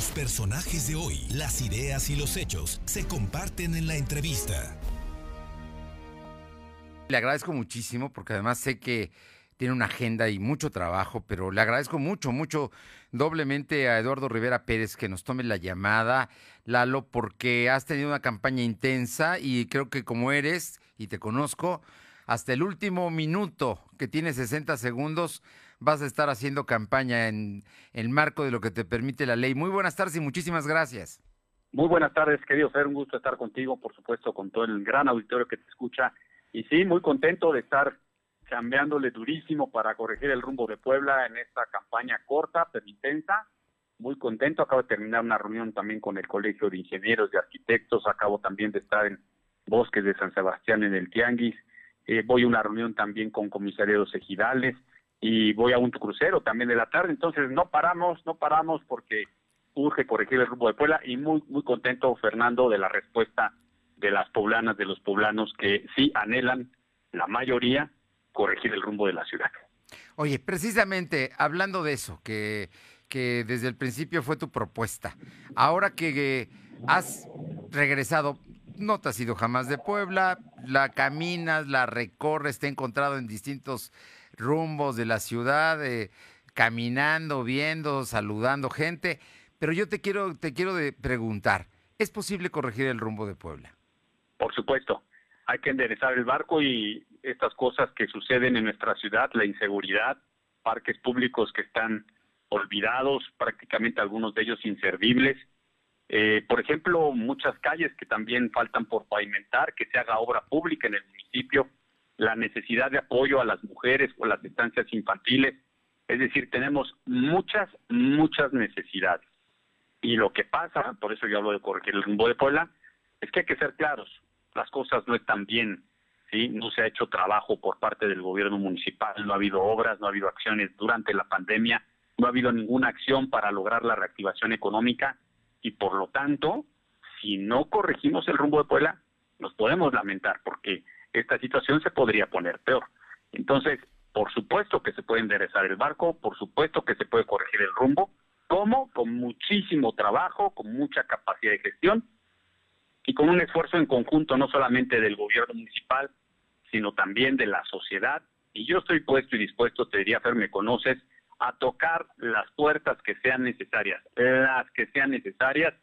Los personajes de hoy, las ideas y los hechos se comparten en la entrevista. Le agradezco muchísimo porque además sé que tiene una agenda y mucho trabajo, pero le agradezco mucho, mucho doblemente a Eduardo Rivera Pérez que nos tome la llamada, Lalo, porque has tenido una campaña intensa y creo que como eres y te conozco, hasta el último minuto que tiene 60 segundos vas a estar haciendo campaña en el marco de lo que te permite la ley. Muy buenas tardes y muchísimas gracias. Muy buenas tardes, querido Fer, un gusto estar contigo, por supuesto, con todo el gran auditorio que te escucha. Y sí, muy contento de estar cambiándole durísimo para corregir el rumbo de Puebla en esta campaña corta pero intensa. Muy contento, acabo de terminar una reunión también con el Colegio de Ingenieros y Arquitectos, acabo también de estar en Bosques de San Sebastián en el Tianguis, eh, voy a una reunión también con comisarios ejidales y voy a un crucero también de la tarde, entonces no paramos, no paramos porque urge corregir el rumbo de Puebla y muy, muy contento, Fernando, de la respuesta de las poblanas, de los poblanos que sí anhelan, la mayoría, corregir el rumbo de la ciudad. Oye, precisamente hablando de eso, que, que desde el principio fue tu propuesta, ahora que has regresado, no te has ido jamás de Puebla, la caminas, la recorres, te he encontrado en distintos rumbos de la ciudad, eh, caminando, viendo, saludando gente, pero yo te quiero, te quiero de preguntar, ¿es posible corregir el rumbo de Puebla? Por supuesto, hay que enderezar el barco y estas cosas que suceden en nuestra ciudad, la inseguridad, parques públicos que están olvidados, prácticamente algunos de ellos inservibles. Eh, por ejemplo, muchas calles que también faltan por pavimentar, que se haga obra pública en el municipio, la necesidad de apoyo a las mujeres o las estancias infantiles. Es decir, tenemos muchas, muchas necesidades. Y lo que pasa, por eso yo hablo de corregir el rumbo de Puebla, es que hay que ser claros. Las cosas no están bien, ¿sí? No se ha hecho trabajo por parte del gobierno municipal, no ha habido obras, no ha habido acciones durante la pandemia, no ha habido ninguna acción para lograr la reactivación económica y por lo tanto, si no corregimos el rumbo de Puebla, nos podemos lamentar porque esta situación se podría poner peor. Entonces, por supuesto que se puede enderezar el barco, por supuesto que se puede corregir el rumbo, ¿cómo? Con muchísimo trabajo, con mucha capacidad de gestión y con un esfuerzo en conjunto no solamente del gobierno municipal, sino también de la sociedad. Y yo estoy puesto y dispuesto, te diría, Fer, me conoces, a tocar las puertas que sean necesarias, las que sean necesarias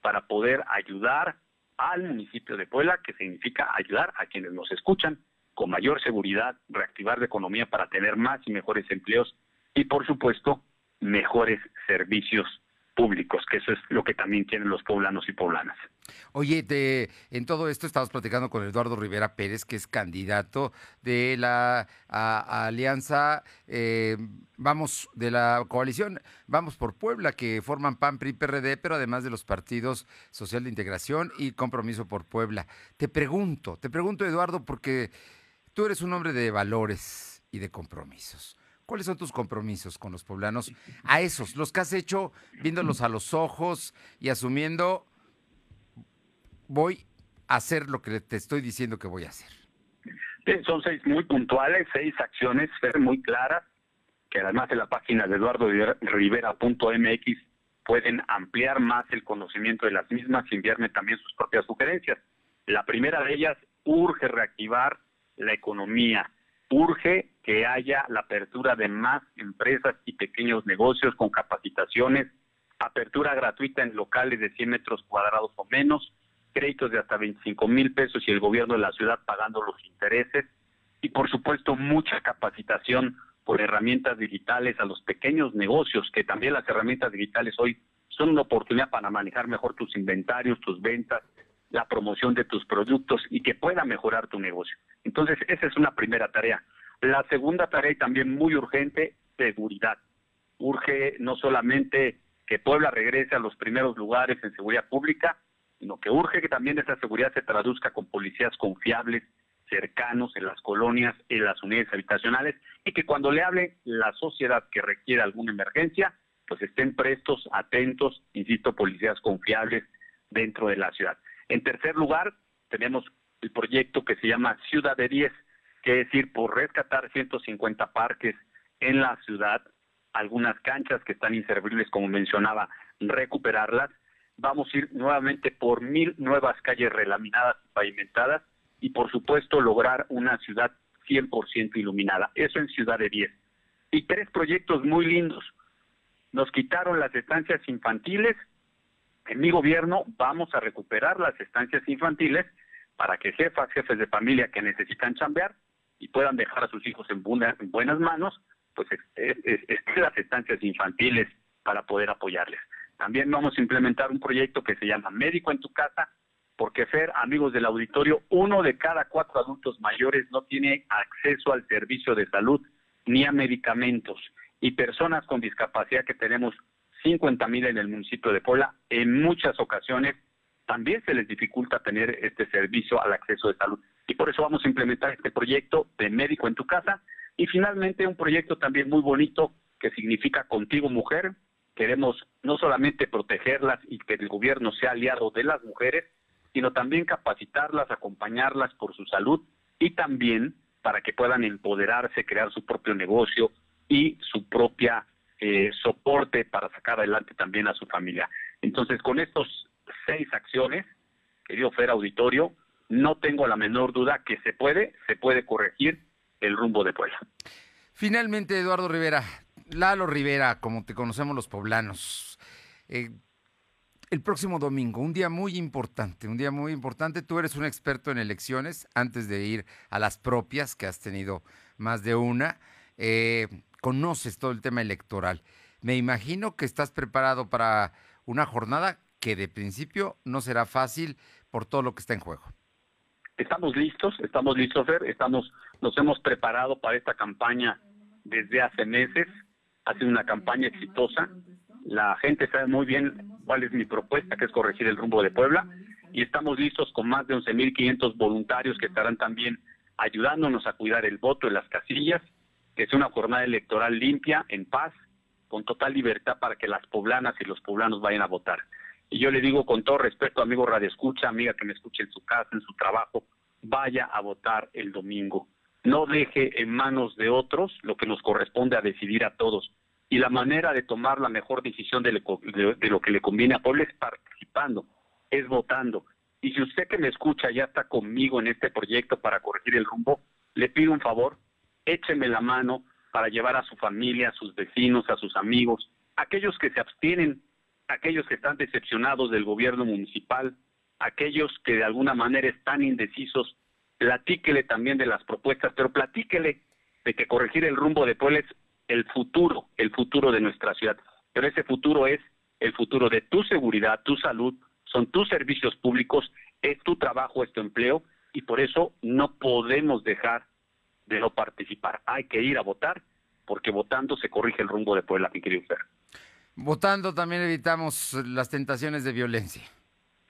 para poder ayudar al municipio de Puebla, que significa ayudar a quienes nos escuchan con mayor seguridad, reactivar la economía para tener más y mejores empleos y, por supuesto, mejores servicios públicos, que eso es lo que también tienen los poblanos y poblanas. Oye, en todo esto estamos platicando con Eduardo Rivera Pérez, que es candidato de la alianza, eh, vamos, de la coalición, vamos por Puebla, que forman PAN, PRI, PRD, pero además de los partidos Social de Integración y Compromiso por Puebla. Te pregunto, te pregunto, Eduardo, porque tú eres un hombre de valores y de compromisos. ¿Cuáles son tus compromisos con los poblanos? A esos, los que has hecho viéndolos a los ojos y asumiendo, voy a hacer lo que te estoy diciendo que voy a hacer. son seis muy puntuales, seis acciones muy claras, que además de la página de eduardorivera.mx pueden ampliar más el conocimiento de las mismas y enviarme también sus propias sugerencias. La primera de ellas urge reactivar la economía urge que haya la apertura de más empresas y pequeños negocios con capacitaciones, apertura gratuita en locales de 100 metros cuadrados o menos, créditos de hasta 25 mil pesos y el gobierno de la ciudad pagando los intereses y por supuesto mucha capacitación por herramientas digitales a los pequeños negocios, que también las herramientas digitales hoy son una oportunidad para manejar mejor tus inventarios, tus ventas, la promoción de tus productos y que pueda mejorar tu negocio. Entonces, esa es una primera tarea. La segunda tarea y también muy urgente, seguridad. Urge no solamente que Puebla regrese a los primeros lugares en seguridad pública, sino que urge que también esa seguridad se traduzca con policías confiables, cercanos en las colonias, en las unidades habitacionales, y que cuando le hable la sociedad que requiera alguna emergencia, pues estén prestos, atentos, insisto, policías confiables dentro de la ciudad. En tercer lugar, tenemos el proyecto que se llama Ciudad de 10, que es ir por rescatar 150 parques en la ciudad, algunas canchas que están inservibles, como mencionaba, recuperarlas. Vamos a ir nuevamente por mil nuevas calles relaminadas y pavimentadas y por supuesto lograr una ciudad 100% iluminada. Eso en Ciudad de 10. Y tres proyectos muy lindos. Nos quitaron las estancias infantiles. En mi gobierno vamos a recuperar las estancias infantiles para que jefas, jefes de familia que necesitan chambear y puedan dejar a sus hijos en, buenas manos, pues estén las estancias infantiles para poder apoyarles. También vamos a implementar un proyecto que se llama Médico en tu casa, porque Fer, amigos del auditorio, uno de cada cuatro adultos mayores no tiene acceso al servicio de salud ni a medicamentos. Y personas con discapacidad que tenemos 50 mil en el municipio de Puebla, en muchas ocasiones también se les dificulta tener este servicio al acceso de salud. Y por eso vamos a implementar este proyecto de médico en tu casa. Y finalmente un proyecto también muy bonito que significa Contigo Mujer. Queremos no solamente protegerlas y que el gobierno sea aliado de las mujeres, sino también capacitarlas, acompañarlas por su salud y también para que puedan empoderarse, crear su propio negocio y su propia eh, soporte para sacar adelante también a su familia. Entonces, con estos seis acciones, querido Fer Auditorio, no tengo la menor duda que se puede, se puede corregir el rumbo de Puebla. Finalmente, Eduardo Rivera, Lalo Rivera, como te conocemos los poblanos, eh, el próximo domingo, un día muy importante, un día muy importante. Tú eres un experto en elecciones antes de ir a las propias, que has tenido más de una. Eh, conoces todo el tema electoral. Me imagino que estás preparado para una jornada que de principio no será fácil por todo lo que está en juego. Estamos listos, estamos listos, Fer, estamos, nos hemos preparado para esta campaña desde hace meses. Ha sido una campaña exitosa la gente sabe muy bien cuál es mi propuesta, que es corregir el rumbo de Puebla, y estamos listos con más de 11.500 voluntarios que estarán también ayudándonos a cuidar el voto en las casillas, que es una jornada electoral limpia, en paz, con total libertad para que las poblanas y los poblanos vayan a votar. Y yo le digo con todo respeto, amigo Radio Escucha, amiga que me escuche en su casa, en su trabajo, vaya a votar el domingo. No deje en manos de otros lo que nos corresponde a decidir a todos y la manera de tomar la mejor decisión de, lo que le conviene a Puebla es participando, es votando. Y si usted que me escucha ya está conmigo en este proyecto para corregir el rumbo, le pido un favor, écheme la mano para llevar a su familia, a sus vecinos, a sus amigos, aquellos que se abstienen, aquellos que están decepcionados del gobierno municipal, aquellos que de alguna manera están indecisos, platíquele también de las propuestas, pero platíquele de que corregir el rumbo de Puebla es el futuro, el futuro de nuestra ciudad. Pero ese futuro es el futuro de tu seguridad, tu salud, son tus servicios públicos, es tu trabajo, es tu empleo, y por eso no podemos dejar de no participar. Hay que ir a votar, porque votando se corrige el rumbo de Puebla, mi querido Fer. Votando también evitamos las tentaciones de violencia.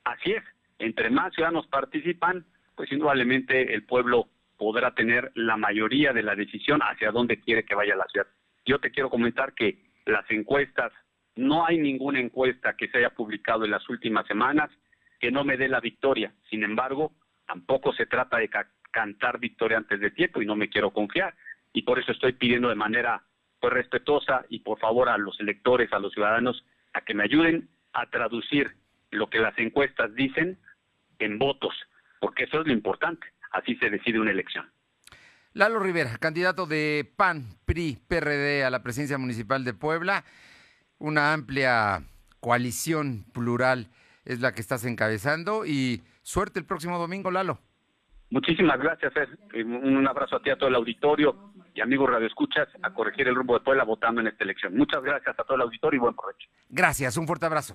Así es, entre más ciudadanos participan, pues indudablemente el pueblo podrá tener la mayoría de la decisión hacia dónde quiere que vaya la ciudad. Yo te quiero comentar que las encuestas, no hay ninguna encuesta que se haya publicado en las últimas semanas que no me dé la victoria. Sin embargo, tampoco se trata de cantar victoria antes de tiempo y no me quiero confiar. Y por eso estoy pidiendo de manera pues respetuosa y por favor a los electores, a los ciudadanos, a que me ayuden a traducir lo que las encuestas dicen en votos, porque eso es lo importante. Así se decide una elección. Lalo Rivera, candidato de PAN, PRI, PRD a la presidencia municipal de Puebla. Una amplia coalición plural es la que estás encabezando y suerte el próximo domingo, Lalo. Muchísimas gracias, Fer. Un abrazo a ti, a todo el auditorio y amigos Radio Escuchas, a corregir el rumbo de Puebla votando en esta elección. Muchas gracias a todo el auditorio y buen provecho. Gracias, un fuerte abrazo.